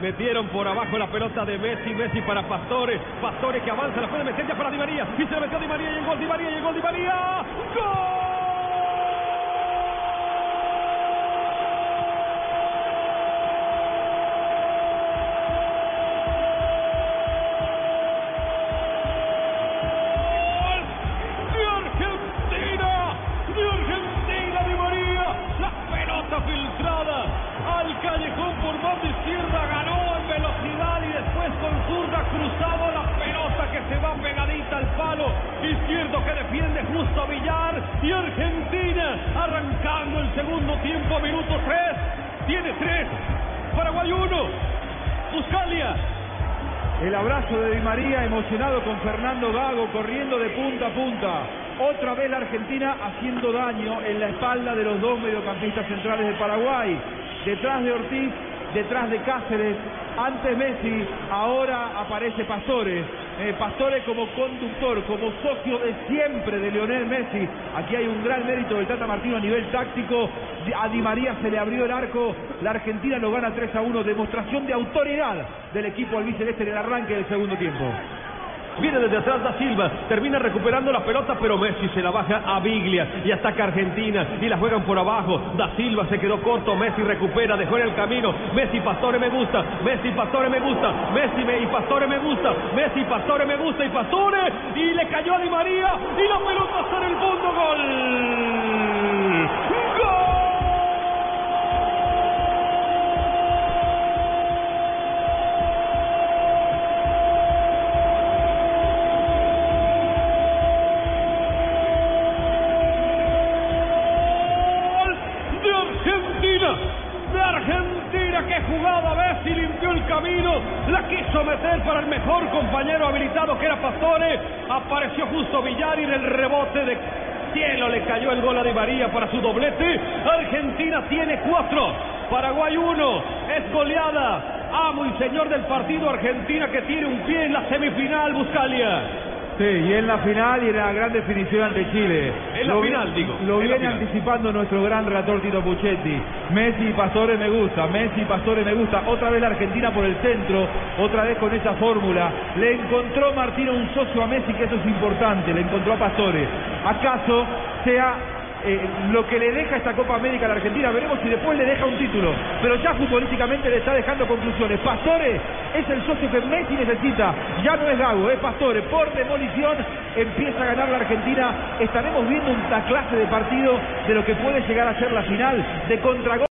Metieron por abajo la pelota de Messi, Messi para Pastore, Pastore que avanza, la puede meter ya para Di María, y se la metió Di María y el gol Di María y el gol Di María. ¡Gol! Al palo izquierdo que defiende justo a Villar y Argentina arrancando el segundo tiempo, minuto 3, tiene 3, Paraguay 1, Buscalia El abrazo de Di María emocionado con Fernando Gago corriendo de punta a punta. Otra vez la Argentina haciendo daño en la espalda de los dos mediocampistas centrales de Paraguay. Detrás de Ortiz, detrás de Cáceres, antes Messi, ahora aparece Pastore. Eh, Pastore como conductor, como socio de siempre de Lionel Messi. Aquí hay un gran mérito del Tata Martino a nivel táctico. A Di María se le abrió el arco. La Argentina lo gana 3 a 1. Demostración de autoridad del equipo albiceleste en el arranque del segundo tiempo. Viene desde atrás Da Silva, termina recuperando la pelota, pero Messi se la baja a Biglia. Y ataca Argentina. Y la juegan por abajo. Da Silva se quedó corto, Messi recupera, dejó en el camino. Messi Pastore me gusta, Messi Pastore me gusta, Messi me, y Pastore me gusta, Messi Pastore me gusta. Y Pastore. Y le cayó a Di María. Y la pelota está el fondo. ¡Gol! Messi, limpió el camino, la quiso meter para el mejor compañero habilitado que era Pastore, apareció justo Villar y el rebote de cielo le cayó el gol a Di María para su doblete, Argentina tiene cuatro, Paraguay uno, es goleada, amo y señor del partido Argentina que tiene un pie en la semifinal, Buscalia. Sí, y en la final y en la gran definición ante Chile. En la Lo- final, digo, Lo viene anticipando nuestro gran relator Tito Puchetti. Messi y Pastore me gusta, Messi y Pastore me gusta. Otra vez la Argentina por el centro, otra vez con esa fórmula. Le encontró Martino un socio a Messi, que eso es importante, le encontró a Pastore. ¿Acaso sea eh, lo que le deja esta Copa América a la Argentina? Veremos si después le deja un título. Pero ya futbolísticamente le está dejando conclusiones. Pastore es el socio que Messi necesita. Ya no es Gago, es Pastore. Por demolición empieza a ganar la Argentina. Estaremos viendo una clase de partido de lo que puede llegar a ser la final de contragol.